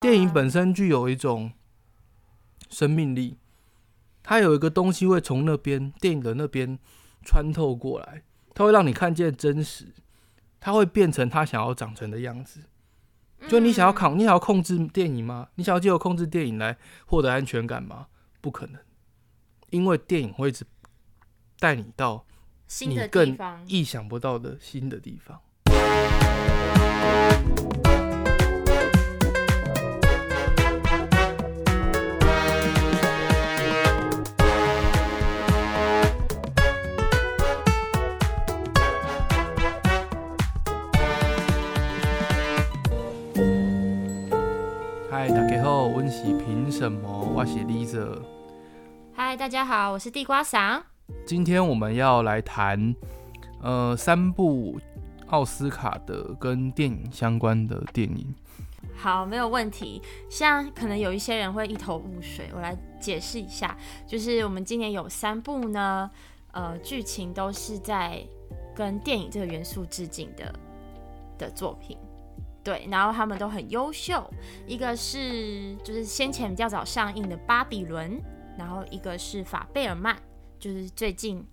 电影本身具有一种生命力，它有一个东西会从那边电影的那边穿透过来，它会让你看见真实，它会变成它想要长成的样子。就你想要控，你想要控制电影吗？你想要借由控制电影来获得安全感吗？不可能，因为电影会一直带你到你更，意想不到的新的地方。家好，温是凭什么？我是 Lisa。嗨，大家好，我是地瓜嗓。今天我们要来谈，呃，三部奥斯卡的跟电影相关的电影。好，没有问题。像可能有一些人会一头雾水，我来解释一下，就是我们今年有三部呢，呃，剧情都是在跟电影这个元素致敬的的作品。对，然后他们都很优秀，一个是就是先前比较早上映的《巴比伦》，然后一个是《法贝尔曼》，就是最近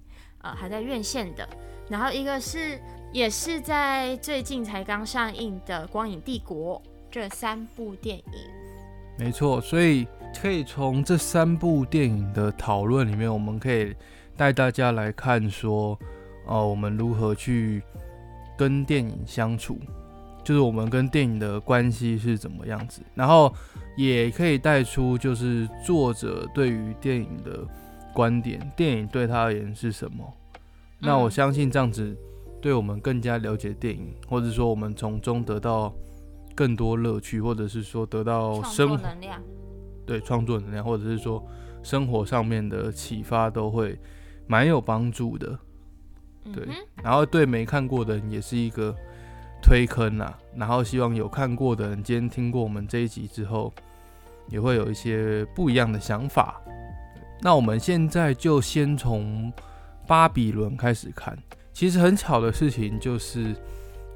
呃还在院线的，然后一个是也是在最近才刚上映的《光影帝国》。这三部电影，没错，所以可以从这三部电影的讨论里面，我们可以带大家来看说，哦、我们如何去跟电影相处，就是我们跟电影的关系是怎么样子，然后也可以带出就是作者对于电影的观点，电影对他而言是什么。那我嗯相信这样子，对我们更加了解电影，或者说我们从中得到更多乐趣，或者是说得到创生活作能量，对创作能量，或者是说生活上面的启发，都会蛮有帮助的。对然后对没看过的人也是一个推坑啦。然后希望有看过的人，今天听过我们这一集之后，也会有一些不一样的想法。那我们现在就先从巴比伦开始看。其实很巧的事情就是，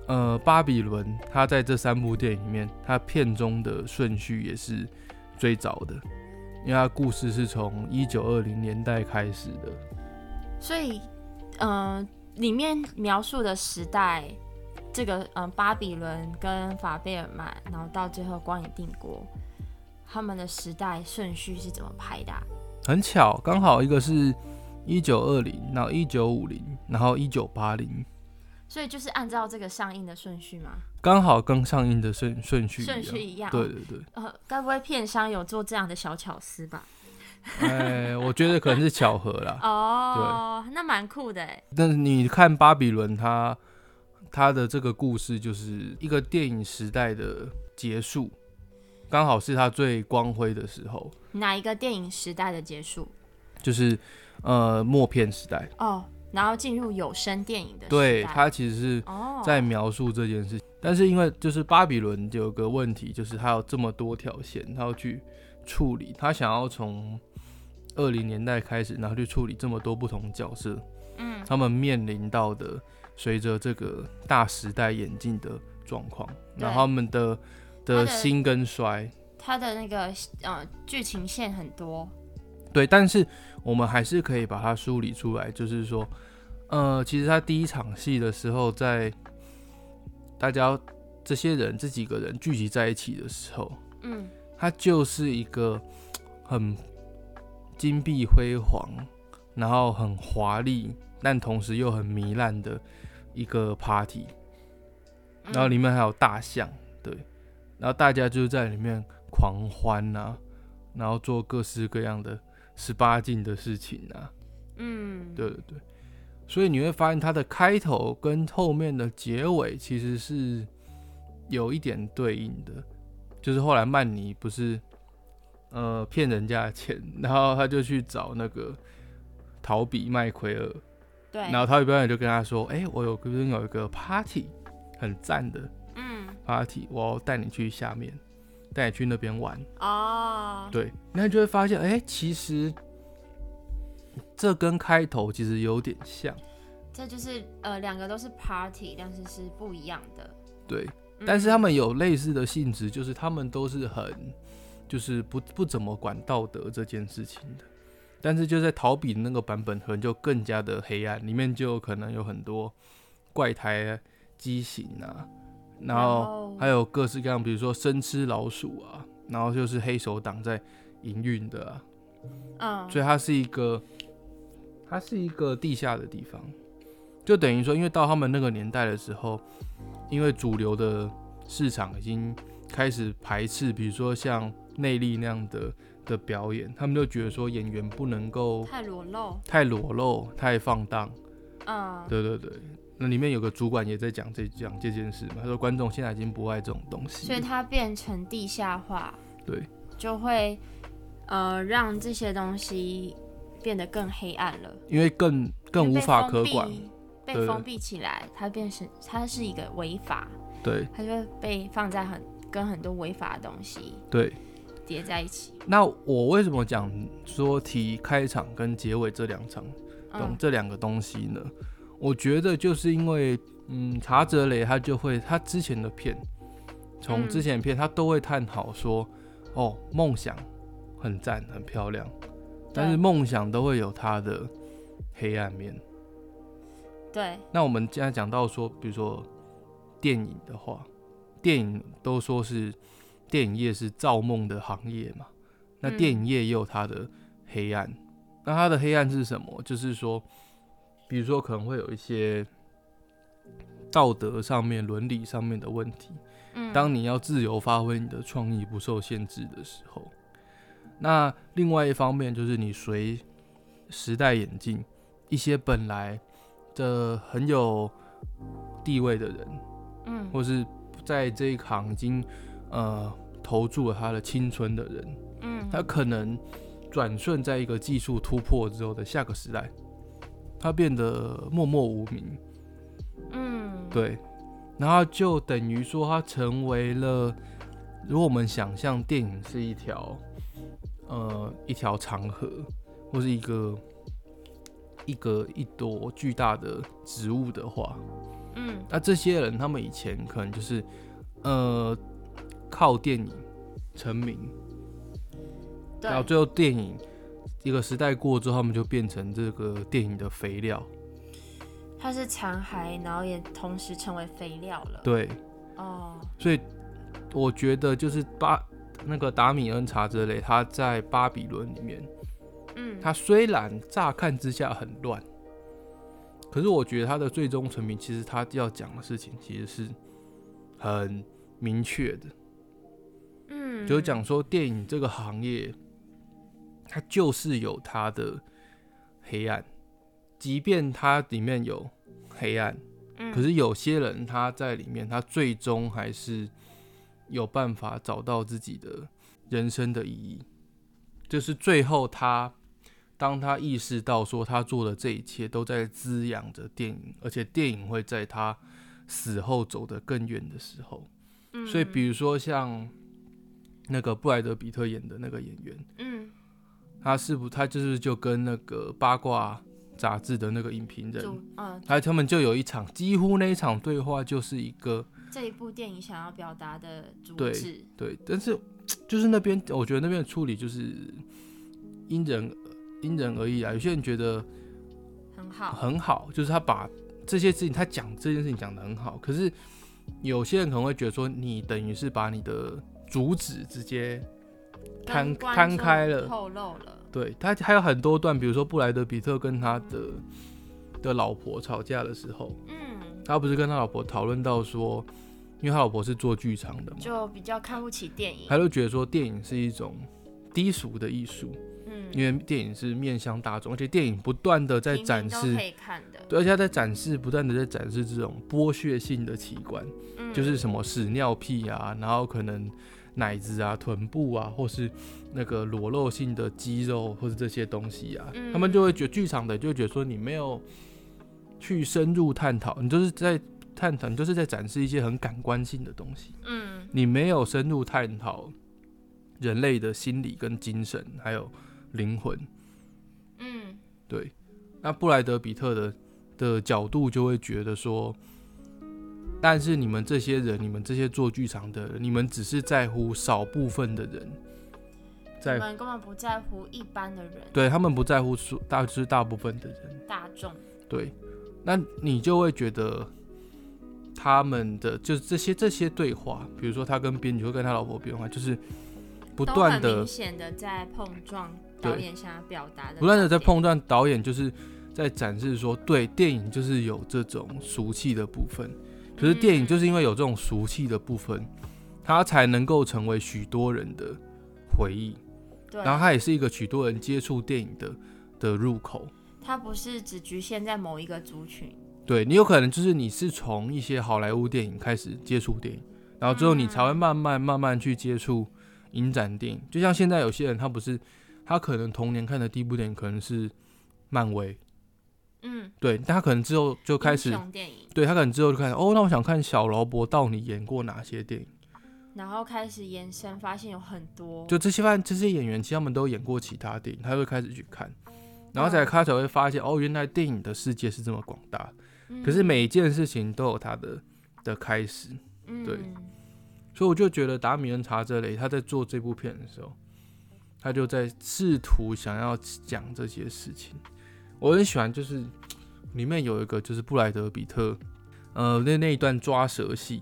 呃，巴比伦它在这三部电影里面，它片中的顺序也是最早的，因为它故事是从一九二零年代开始的。所以，呃，里面描述的时代，这个嗯、呃巴比伦跟法贝尔曼，然后到最后光影帝国，他们的时代顺序是怎么排的啊、很巧，刚好一个是一九二零，然后一九五零，然后一九八零，所以就是按照这个上映的顺序吗？刚好跟上映的顺顺序。顺序一样。对对对，呃，该不会片商有做这样的小巧思吧？哎，我觉得可能是巧合啦。哦，那蛮酷的哎。但是你看巴比伦它，它的这个故事就是一个电影时代的结束，刚好是他最光辉的时候，哪一个电影时代的结束？就是呃默片时代。哦，然后进入有声电影的时代。对，他其实是哦，在描述这件事情。但是因为就是巴比伦有个问题，就是他有这么多条线，他要去处理，他想要从二零年代开始，然后去处理这么多不同角色，嗯他们面临到的随着这个大时代演进的状况，然后他们的的的兴跟衰，它的那个呃剧情线很多。对，但是我们还是可以把它梳理出来，就是说，呃，其实他第一场戏的时候，在大家这些人这几个人聚集在一起的时候，嗯。他就是一个很金碧辉煌，然后很华丽，但同时又很糜烂的一个 party，嗯。然后里面还有大象，对，然后大家就在里面狂欢啊，然后做各式各样的十八禁的事情啊，嗯，对对对，所以你会发现它的开头跟后面的结尾其实是有一点对应的，就是后来曼尼不是呃骗人家的钱，然后他就去找那个陶比麦奎尔，对，然后陶比麦奎尔就跟他说：“哎、我有这边有一个 party，很赞的嗯 party，我要带你去下面，带你去那边玩。”哦，对，那你就会发现，哎、其实这跟开头其实有点像。这就是呃两个都是 party，但是是不一样的。对，但是他们有类似的性质，就是他们都是很，就是不不怎么管道德这件事情的。但是就在逃避的那个版本，可能就更加的黑暗，里面就可能有很多怪胎畸形啊，然后？还有各式各样，比如说生吃老鼠啊，然后就是黑手党在营运的啊，嗯，所以它是一个，它是一个地下的地方，就等于说，因为到他们那个年代的时候，因为主流的市场已经开始排斥，比如说像内力那样的。的表演，他们就觉得说演员不能够太裸露，太裸露，太放荡。嗯，对对对，那里面有个主管也在讲这讲这件事嘛，他说观众现在已经不爱这种东西，所以它变成地下化，对，就会呃让这些东西变得更黑暗了，因为更更无法可管，被封闭起来，它变成它是一个违法，对，它就会被放在很跟很多违法的东西，对。叠在一起。那我为什么讲说提开场跟结尾这两场，懂这两个东西呢？我觉得就是因为，嗯，查泽雷他就会他之前的片，从之前的片他都会探讨说，哦，梦想很赞很漂亮，但是梦想都会有它的黑暗面。对。那我们现在讲到说，比如说电影的话，电影都说是。电影业是造梦的行业嘛？那电影业也有它的黑暗。那它的黑暗是什么？就是说，比如说可能会有一些道德上面、伦理上面的问题。嗯，当你要自由发挥你的创意不受限制的时候，那另外一方面就是你随时代演进，一些本来的很有地位的人，嗯，或是在这一行已经呃。投注了他的青春的人，嗯，他可能转瞬在一个技术突破之后的下个时代，他变得默默无名，嗯，对，然后就等于说他成为了，如果我们想象电影是一条，呃，一条长河，或是一个一个一朵巨大的植物的话，嗯，那这些人他们以前可能就是，呃。靠电影成名，然后最后电影一个时代过之后，他们就变成这个电影的肥料。它是残骸，然后也同时成为肥料了。对，哦，所以我觉得就是巴那个达米恩查泽雷他在巴比伦里面，嗯，他虽然乍看之下很乱，可是我觉得他的最终成名，其实他要讲的事情其实是很明确的。嗯，就是讲说电影这个行业，它就是有它的黑暗，即便它里面有黑暗，嗯，可是有些人他在里面，他最终还是有办法找到自己的人生的意义。就是最后他，当他意识到说他做的这一切都在滋养着电影，而且电影会在他死后走得更远的时候，嗯，所以比如说像。那个布莱德比特演的那个演员，嗯，他是不他就是就跟那个八卦杂志的那个影评人，嗯，他他们就有一场几乎那一场对话就是一个这一部电影想要表达的主旨，对，但是就是那边我觉得那边的处理就是因人因人而异啊，有些人觉得很好。很好，就是他把这些事情他讲这件事情讲的很好，可是有些人可能会觉得说你等于是把你的主旨直接摊摊开了，透露了。对他还有很多段，比如说布莱德比特跟他的的老婆吵架的时候，嗯，他不是跟他老婆讨论到说，因为他老婆是做剧场的嘛，就比较看不起电影，他就觉得说电影是一种低俗的艺术，嗯，因为电影是面向大众，而且电影不断的在展示，可以看的，对，而且他在展示，不断的在展示这种剥削性的器官，嗯，就是什么屎尿屁啊，然后可能。奶子啊，臀部啊，或是那个裸露性的肌肉，或是这些东西啊，他们就会觉剧场的就会觉得说你没有去深入探讨，你就是在探讨，你就是在展示一些很感官性的东西。嗯，你没有深入探讨人类的心理跟精神，还有灵魂。嗯，对。那布莱德比特的的角度就会觉得说，但是你们这些人，你们这些做剧场的人，你们只是在乎少部分的人，在我们根本不在乎一般的人，对他们不在乎数大就是大部分的人，大众。对，那你就会觉得他们的就是这些这些对话，比如说他跟编剧会跟他老婆变化，就是不断的明显的在碰撞导演想要表达的，不断的在。碰撞，导演就是在展示说，对，电影就是有这种俗气的部分，可是电影就是因为有这种俗气的部分，它才能够成为许多人的回忆，对，然后它也是一个许多人接触电影的的入口。它不是只局限在某一个族群，对你有可能就是你是从一些好莱坞电影开始接触电影，然后之后你才会慢慢慢慢去接触影展电影。就像现在有些人他不是，他可能童年看的第一部电影可能是漫威，嗯，对，但他可能之后就开始对他可能之后就开始，哦，那我想看小劳勃道尼演过哪些电影，然后开始延伸，发现有很多，就这些发现这些演员其实他们都演过其他电影，他会开始去看，然后才开始会发现，哦，原来电影的世界是这么广大。嗯可是每一件事情都有它的的开始，嗯。对。所以我就觉得达米恩查泽雷他在做这部片的时候，他就在试图想要讲这些事情。我很喜欢，就是里面有一个就是布莱德比特，呃，那那一段抓蛇戏，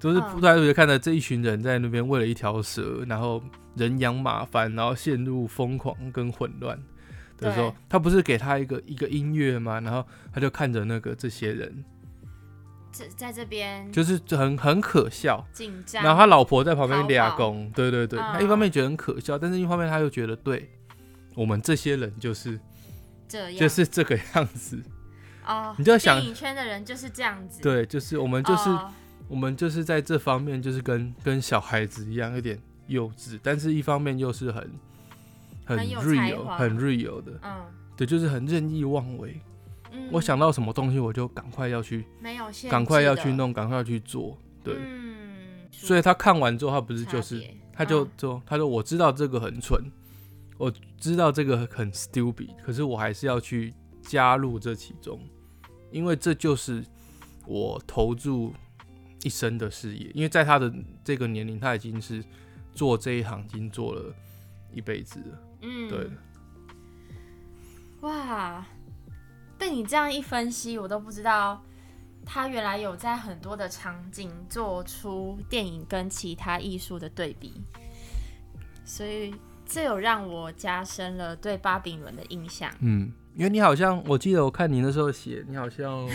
就是嗯。布莱德比特看到这一群人在那边为了一条蛇，然后人仰马翻，然后陷入疯狂跟混乱的时候，他不是给他一个一个音乐吗？然后他就看着那个这些人，这在这边就是很很可笑。紧张，然后他老婆在旁边俩公，对对对，嗯。他一方面觉得很可笑，但是一方面他又觉得，对我们这些人就是这样。就是这个样子，哦，你就要想电影圈的人就是这样子，对，就是我们就是、哦。我们就是在这方面就是跟跟小孩子一样，有点幼稚，但是一方面又是很很 real 华。很 real 的，嗯。对，就是很任意妄为。嗯，我想到什么东西，我就赶快要去，赶快要去弄，赶快要去做，对。嗯，所以他看完之后，他不是就是他就嗯。说，他说我知道这个很蠢，我知道这个很 stupid，可是我还是要去加入这其中，因为这就是我投注一生的事业。因为在他的这个年龄，他已经是做这一行已经做了一辈子了。嗯，对，哇，被你这样一分析，我都不知道他原来有在很多的场景做出电影跟其他艺术的对比，所以这有让我加深了对巴比伦的印象。嗯，因为你好像，我记得我看你那时候写，你好像，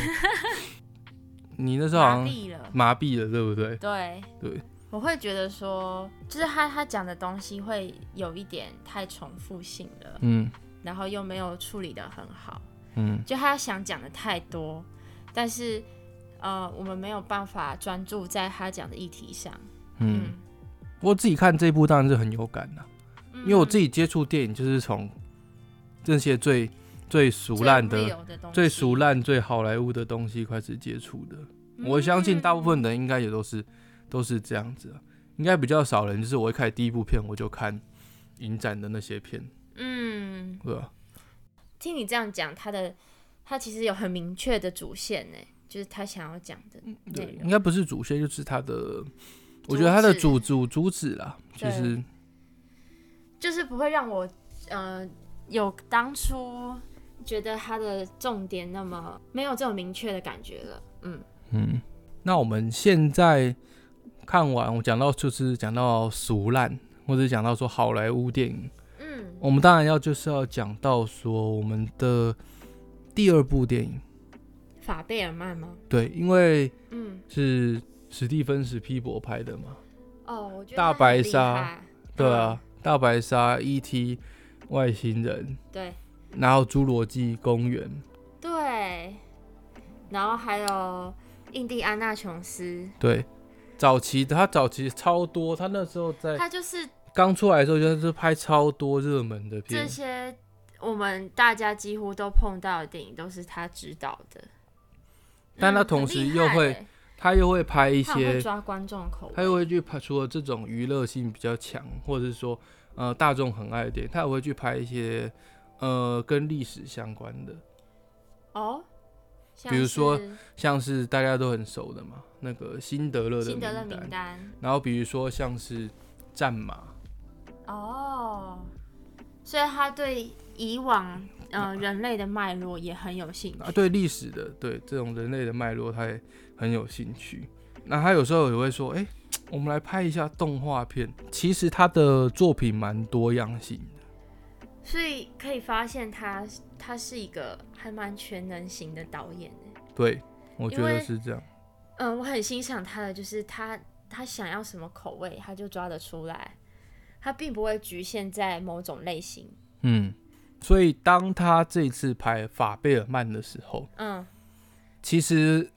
你那时候好像麻痹了，麻痹了，对不对？对对，我会觉得说，就是他他讲的东西会有一点太重复性了，嗯然后又没有处理的很好。嗯就他想讲的太多，但是呃，我们没有办法专注在他讲的议题上。嗯。我自己看这部当然是很有感的、嗯，因为我自己接触电影就是从这些最最俗烂的、最俗，烂、最好莱坞的东西开始接触的。我相信大部分人应该也都是都是这样子啊，应该比较少人就是我一开始第一部片我就看影展的那些片，嗯，对吧？听你这样讲，他的他其实有很明确的主线呢，就是他想要讲的对，应。该不是主线，就是他的，我觉得他的主主主旨啦，其对实就是不会让我呃有当初觉得它的重点那么没有这种明确的感觉了。嗯，嗯，那我们现在看完，我讲到就是讲到俗烂，或者讲到说好莱坞电影，嗯，我们当然要就是要讲到说我们的第二部电影，法贝尔曼吗？对，因为嗯，是史蒂芬史皮博拍的嘛，哦，我觉得大白鲨害对啊，大白鲨、E.T. 外星人，嗯对。然后侏罗纪公园，对，然后还有印第安纳琼斯，对，早期的他早期超多，他那时候在他就是刚出来的时候就是拍超多热门的片。这，些我们大家几乎都碰到的电影都是他指导的，嗯但他同时又会他又会拍一些，抓观众口味，他又会去拍除了这种娱乐性比较强，或者是说呃大众很爱的电影，他也会去拍一些呃跟历史相关的，哦，比如说像是大家都很熟的嘛，那个辛德勒的辛德勒名单，名单。然后比如说像是战马，哦，所以他对以往呃人类的脉络也很有兴趣。啊，对历史的，对这种人类的脉络，他也很有兴趣。那他有时候也会说，哎、我们来拍一下动画片。其实他的作品蛮多样性的，所以可以发现他他是一个还蛮全能型的导演欸对我觉得是这样。嗯，我很欣赏他的，就是他他想要什么口味，他就抓得出来，他并不会局限在某种类型。嗯，所以当他这次拍法贝尔曼的时候，嗯，其实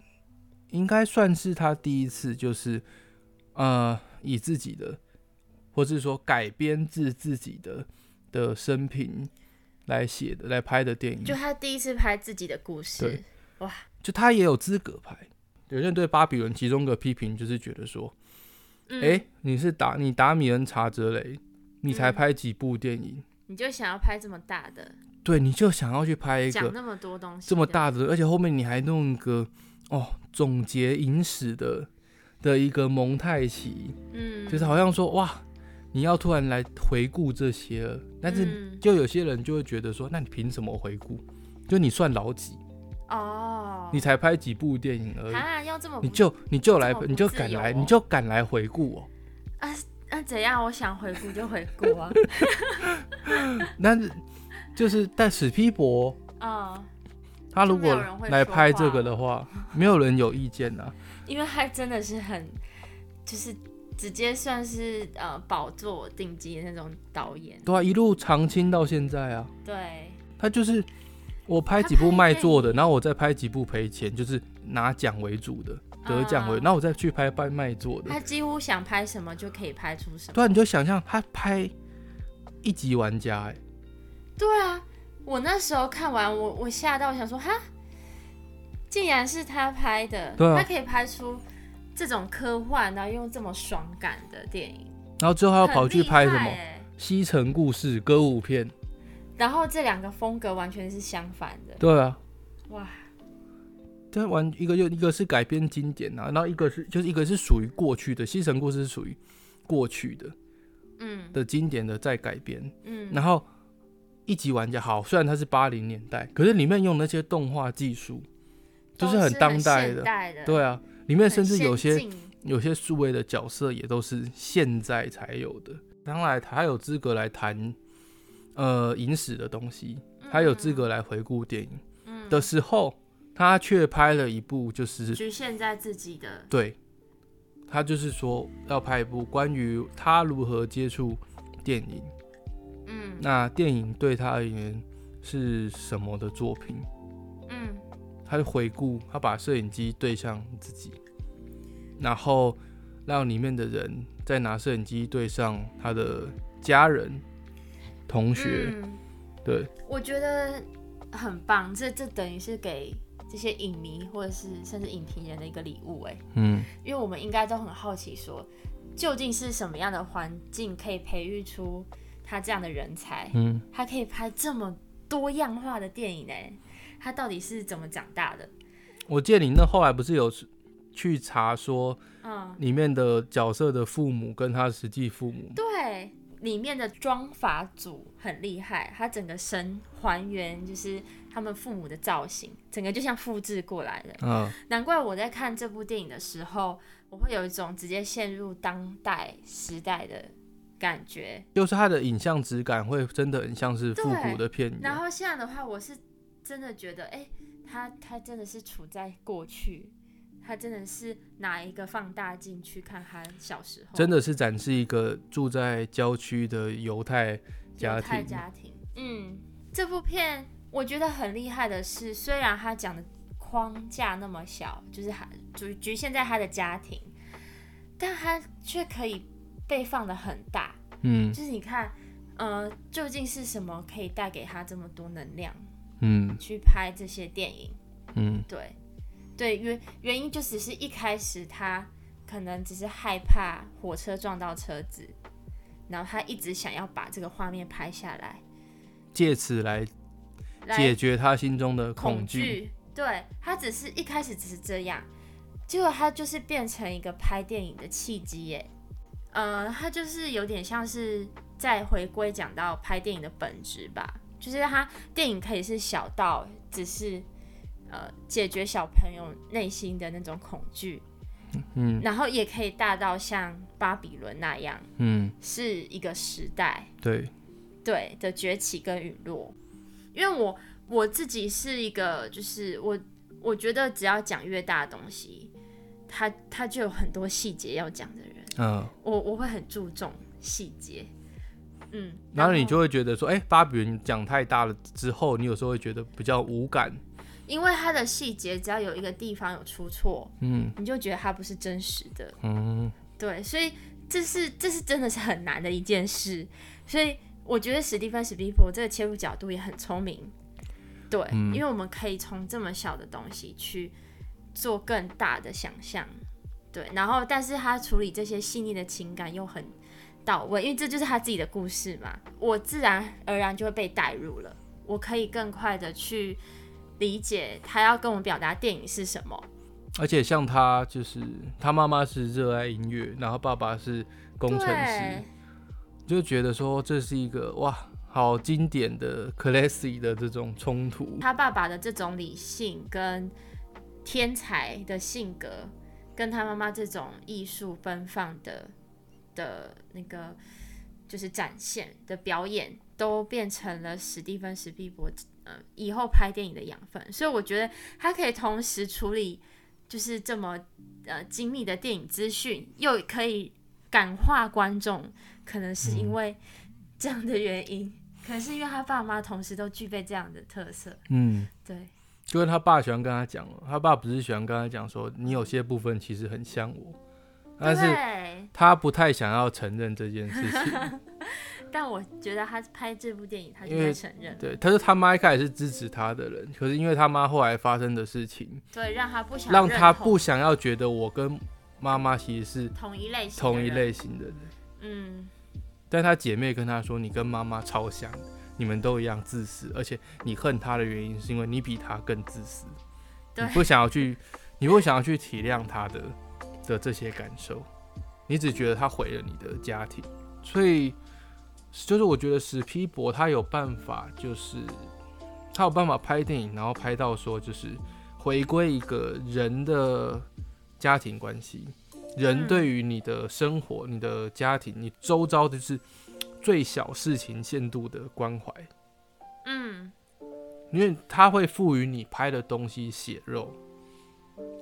应该算是他第一次，就是呃，以自己的，或是说改编自自己的的生平来写的、来拍的电影。就他第一次拍自己的故事哇，就他也有资格拍。有些人对巴比伦其中一个批评就是觉得说，嗯，哎、你是达你达米恩查泽雷，你才嗯。拍几部电影，你就想要拍这么大的，对，你就想要去拍一个讲那么多东西，这么，大的，而且后面你还弄一个哦总结影史的的一个蒙太奇，嗯，就是好像说哇，你要突然来回顾这些了，但是嗯就有些人就会觉得说，那你凭什么回顾？就你算老几？哦，你才拍几部电影而已，啊要这么你就你就来这么不你就自由敢来哦你就敢来回顾哦。啊怎样？我想回顾就回顾啊，那就是但史皮博啊，他如果来拍这个的话，没有人有意见啊。因为他真的是很，就是直接算是呃宝座顶级的那种导演，对啊，一路长青到现在啊。对，他就是我拍几部卖座的，然后我再拍几部赔钱，就是拿奖为主的，得奖为，嗯。然后我再去拍拍卖座的。他几乎想拍什么就可以拍出什么。对啊，你就想象他拍一级玩家、哎，对啊，我那时候看完，我我吓到，我想说哈，竟然是他拍的，对啊他可以拍出这种科幻，然后用这么爽感的电影，然后之后他又跑去拍什么西城故事歌舞片，然后这两个风格完全是相反的，对啊，哇，这玩一个就一个是改编经典啊，然后一个是就是一个是属于过去的，西城故事是属于过去的嗯。的经典的再改编，嗯，然后一级玩家好，虽然它是八零年代，可是里面用那些动画技术都是很很当代的，代的，对啊，里面甚至有些有些数位的角色也都是现在才有的。当然，他有资格来谈呃影史的东西，他有资格来回顾电影嗯。的时候，他却拍了一部就是局限在自己的，对，他就是说要拍一部关于他如何接触电影，嗯。那电影对他而言是什么的作品，嗯。他就回顾，他把摄影机对向自己，然后让里面的人再拿摄影机对上他的家人、同学，嗯。对，我觉得很棒，这这等于是给这些影迷或者是甚至影评人的一个礼物哎，嗯，因为我们应该都很好奇说，究竟是什么样的环境可以培育出他这样的人才，嗯，他可以拍这么多样化的电影哎，他到底是怎么长大的？我记得你那后来不是有去查说嗯，里面的角色的父母跟他实际父母，对，里面的妆法组很厉害，他整个神还原就是他们父母的造型，整个就像复制过来的。嗯，难怪我在看这部电影的时候，我会有一种直接陷入当代时代的感觉。就是他的影像质感会真的很像是复古的片。然后现在的话，我是真的觉得，哎、他他真的是处在过去，他真的是拿一个放大镜去看他小时候，真的是展示一个住在郊区的犹太家犹太庭，家庭。嗯，这部片我觉得很厉害的是，虽然他讲的框架那么小，就是还局局限在他的家庭，但他却可以被放的很大。嗯就是你看，呃，究竟是什么可以带给他这么多能量嗯去拍这些电影？嗯对，对，原原因就只是一开始他可能只是害怕火车撞到车子，然后他一直想要把这个画面拍下来，借此来来解决他心中的恐。惧。对他只是一开始只是这样，结果他就是变成一个拍电影的契机耶。呃，他就是有点像是在回归讲到拍电影的本质吧，就是他电影可以是小到只是呃解决小朋友内心的那种恐惧，嗯。然后也可以大到像巴比伦那样，嗯，是一个时代。对，对的崛起跟陨落。因为我我自己是一个，就是我我觉得只要讲越大的东西，它它就有很多细节要讲的人，嗯，我我会很注重细节，嗯，然后你就会觉得说，哎、巴比伦讲太大了之后，你有时候会觉得比较无感，因为它的细节只要有一个地方有出错，嗯。你就觉得它不是真实的，嗯。对，所以这是这是真的是很难的一件事，所以我觉得史蒂芬史蒂夫这个切入角度也很聪明，对，嗯。因为我们可以从这么小的东西去做更大的想象，对，然后但是他处理这些细腻的情感又很到位，因为这就是他自己的故事嘛，我自然而然就会被带入了，我可以更快的去理解他要跟我们表达电影是什么，而且像他就是他妈妈是热爱音乐，然后爸爸是工程师，就觉得说这是一个哇，好经典的 classic 的这种冲突。他爸爸的这种理性跟天才的性格，跟他妈妈这种艺术奔放的的那个就是展现的表演，都变成了史蒂芬史蒂伯呃以后拍电影的养分。所以我觉得他可以同时处理就是这么呃精密的电影资讯，又可以感化观众，可能是因为这样的原因。可能是因为他爸妈同时都具备这样的特色，嗯，对，就跟他爸喜欢跟他讲哦，他爸不是喜欢跟他讲说，你有些部分其实很像我，但是，他不太想要承认这件事情。但我觉得他拍这部电影，他就在承认，对，他是他妈一开始是支持他的人，可是因为他妈后来发生的事情，对，让他不想让他不想要觉得我跟妈妈其实是同一类型，同一，类型的人。嗯，但他姐妹跟他说：“你跟妈妈超像，你们都一样自私，而且你恨他的原因是因为你比他更自私，对。你不想要去，你不想要去体谅他的的这些感受，你只觉得他毁了你的家庭，所以就是我觉得史皮博他有办法，就是他有办法拍电影，然后拍到说就是回归一个人的家庭关系。”人嗯对于你的生活、你的家庭、你周遭的是最小事情限度的关怀，嗯，因为他会赋予你拍的东西血肉。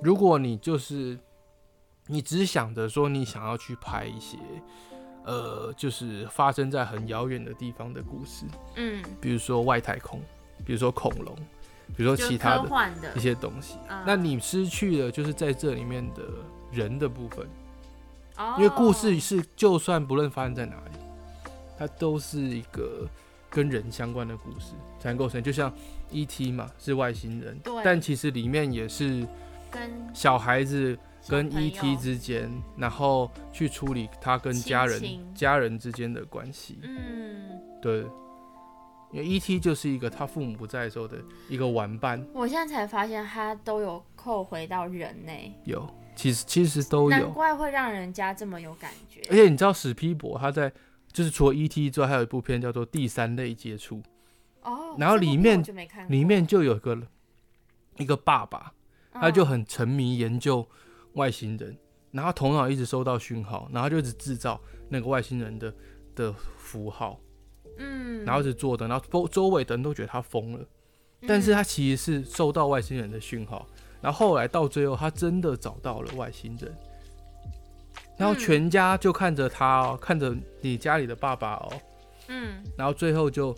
如果你就是你只想着说你想要去拍一些，呃，就是发生在很遥远的地方的故事，嗯，比如说外太空，比如说恐龙，比如说其他的一，些东西，嗯那你失去了就是在这里面的人的部分。哦因为故事是，就算不论发生在哪里，它都是一个跟人相关的故事才能构成。就像 E.T. 嘛，是外星人，但其实里面也是跟小孩子跟 E.T. 之间，然后去处理他跟家人家人之间的关系。嗯，对，因为 E.T. 就是一个他父母不在的时候的一个玩伴，我现在才发现他都有扣回到人呢，有，其实其实都有难有。怪会让人家这么有感觉，而且你知道史皮博他在就是除了 E.T. 之外，还有一部片叫做《第三类接触》。哦，然后里面里面就有个一个爸爸，他就嗯很沉迷研究外星人，然后头脑一直收到讯号，然后就一直制造那个外星人的的符号，嗯，然后一直做的，然后周周围的人都觉得他疯了，但是嗯他其实是收到外星人的讯号，然后后来到最后他真的找到了外星人，然后嗯全家就看着他哦，看着你家里的爸爸哦，嗯。然后最后就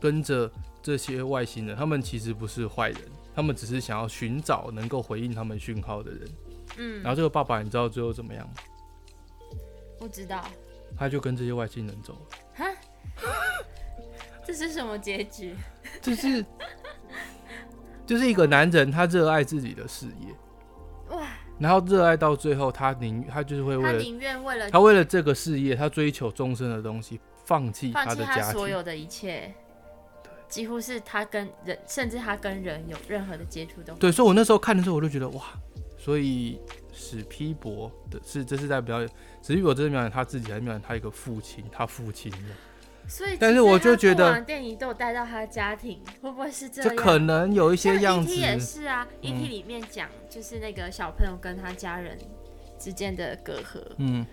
跟着这些外星人，他们其实不是坏人，他们只是想要寻找能够回应他们讯号的人。嗯，然后这个爸爸，你知道最后怎么样吗？不知道，他就跟这些外星人走了，哈，这是什么结局？就是就是一个男人，他热爱自己的事业，哇，然后热爱到最后，他宁他就是会为了宁愿为了他为了这个事业，他追求终身的东西，放弃放弃的家庭。他所有的一切，几乎是他跟人，甚至他跟人有任何的接触都对，所以我那时候看的时候，我就觉得哇，所以史批博的是这是在表演，史批博这是表演他自己，还是表演他一个父亲，他父亲的，所以，但是我就觉得电影都有带到他的家庭，会不会是这样？这可能有一些样子。E.T. 也是啊，E.T. 里面讲就是那个小朋友跟他家人之间的隔阂，嗯。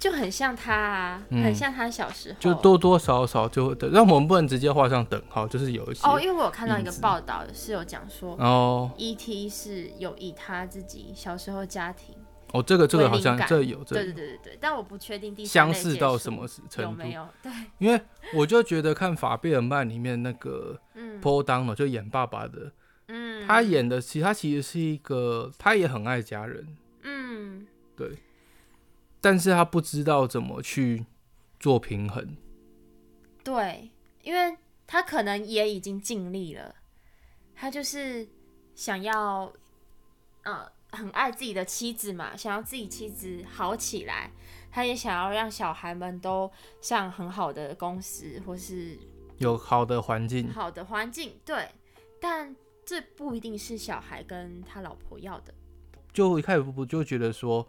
就很像他啊，很像他小时候，就多多少少就等，让我们不能直接画上等号，就是有一些哦，因为我有看到一个报道是有讲说哦，E.T. 是有以他自己小时候家庭哦，这个这个好像这有，对对对对对，但我不确定第相似到什么程度？有没有？对，因为我就觉得看法贝尔曼里面那个 Paul Dano 就演爸爸的，嗯，他演的其实他其实是一个他也很爱家人，嗯，对。但是他不知道怎么去做平衡，对，因为他可能也已经尽力了，他就是想要，呃，很爱自己的妻子嘛，想要自己妻子好起来，他也想要让小孩们都上很好的公司或是有好的环境，好的环境，对，但这不一定是小孩跟他老婆要的，就一开始不就觉得说。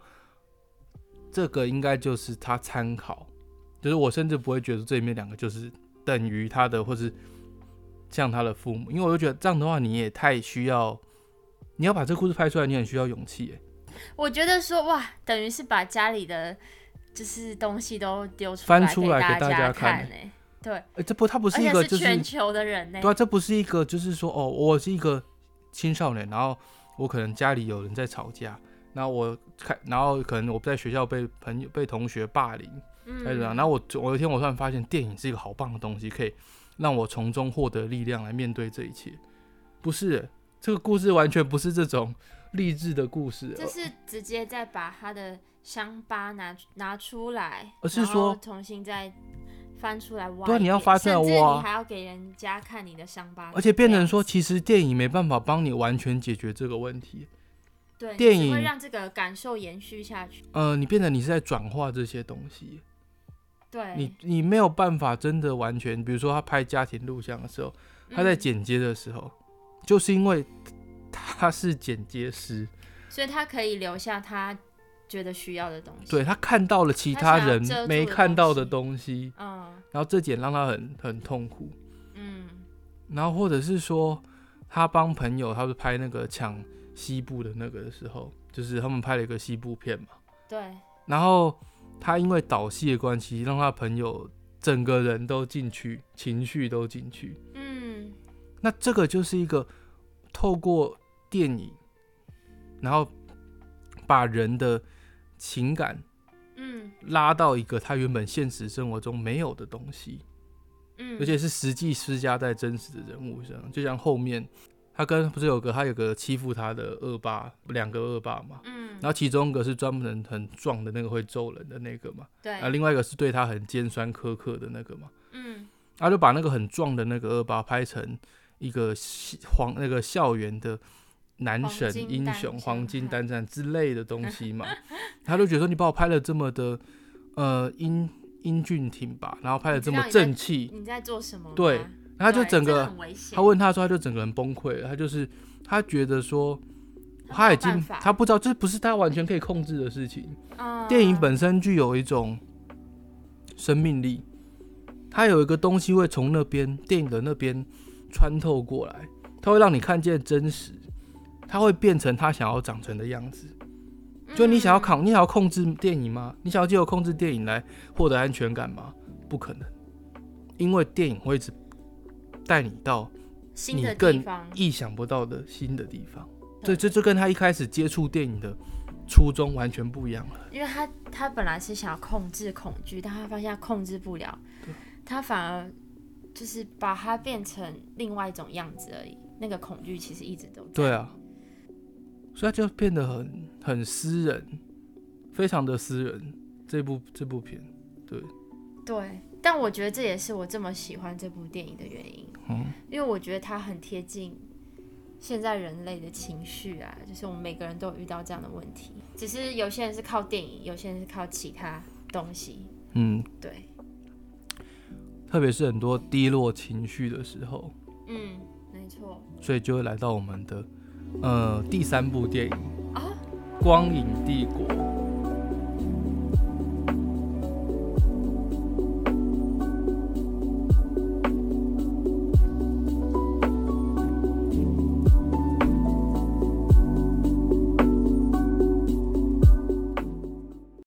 这个应该就是他参考，就是我甚至不会觉得这里面两个就是等于他的，或是像他的父母，因为我就觉得这样的话你也太需要，你要把这故事拍出来，你很需要勇气。我觉得说哇，等于是把家里的就是东西都丢出翻出来给大家看，哎，对，哎，这不，他不是一个就是全球的人呢，对啊，这不是一个就是说哦，我是一个青少年，然后我可能家里有人在吵架。那我看，然后可能我在学校被朋友、被同学霸凌，嗯，怎样？然后我我有一天我突然发现，电影是一个好棒的东西，可以让我从中获得力量来面对这一切。不是这个故事完全不是这种励志的故事，这是直接在把他的伤疤拿拿出来，而是说重新再翻出来挖。对，你要发现哇，你还要给人家看你的伤疤，而且变成说，其实电影没办法帮你完全解决这个问题。电影会让这个感受延续下去。呃，你变得你是在转化这些东西。对，你你没有办法真的完全，比如说他拍家庭录像的时候，他在剪接的时候，就是因为他是剪接师，所以他可以留下他觉得需要的东西。对他看到了其他人没看到的东西，嗯，然后这点让他很很痛苦，嗯，然后或者是说他帮朋友，他是拍那个抢。西部的那个的时候，就是他们拍了一个西部片嘛。对。然后他因为导戏的关系，让他朋友整个人都进去，情绪都进去。嗯。那这个就是一个透过电影，然后把人的情感，嗯，拉到一个他原本现实生活中没有的东西。嗯。而且是实际施加在真实的人物上，就像后面。他跟不是有个他有个欺负他的恶霸，两个恶霸嘛，嗯，然后其中一个是专门很壮的那个会揍人的那个嘛，对，啊，另外一个是对他很尖酸苛刻的那个嘛，嗯，他就把那个很壮的那个恶霸拍成一个黄那个校园的男神英雄、黄金单战之类的东西嘛，他就觉得说你把我拍的这么的呃英英俊挺拔，然后拍的这么正气，你在做什么？对。他就整个，他问他说，他就整个人崩溃了。他就是他觉得说，他已经他不知道这不是他完全可以控制的事情。电影本身具有一种生命力，它有一个东西会从那边电影的那边穿透过来，它会让你看见真实，它会变成他想要长成的样子。就你想要控，你想要控制电影吗？你想要借由控制电影来获得安全感吗？不可能，因为电影会一直。带你到你更意想不到的新的地方，对这这跟他一开始接触电影的初衷完全不一样了。因为他他本来是想要控制恐惧，但他发现他控制不了，他反而就是把它变成另外一种样子而已。那个恐惧其实一直都在。对啊，所以他就变得很很私人，非常的私人。这部这部片，对对。但我觉得这也是我这么喜欢这部电影的原因，嗯，因为我觉得它很贴近现在人类的情绪啊，就是我们每个人都有遇到这样的问题，只是有些人是靠电影，有些人是靠其他东西，嗯，对。特别是很多低落情绪的时候，嗯，没错。所以就会来到我们的呃第三部电影。啊，《光影帝国》。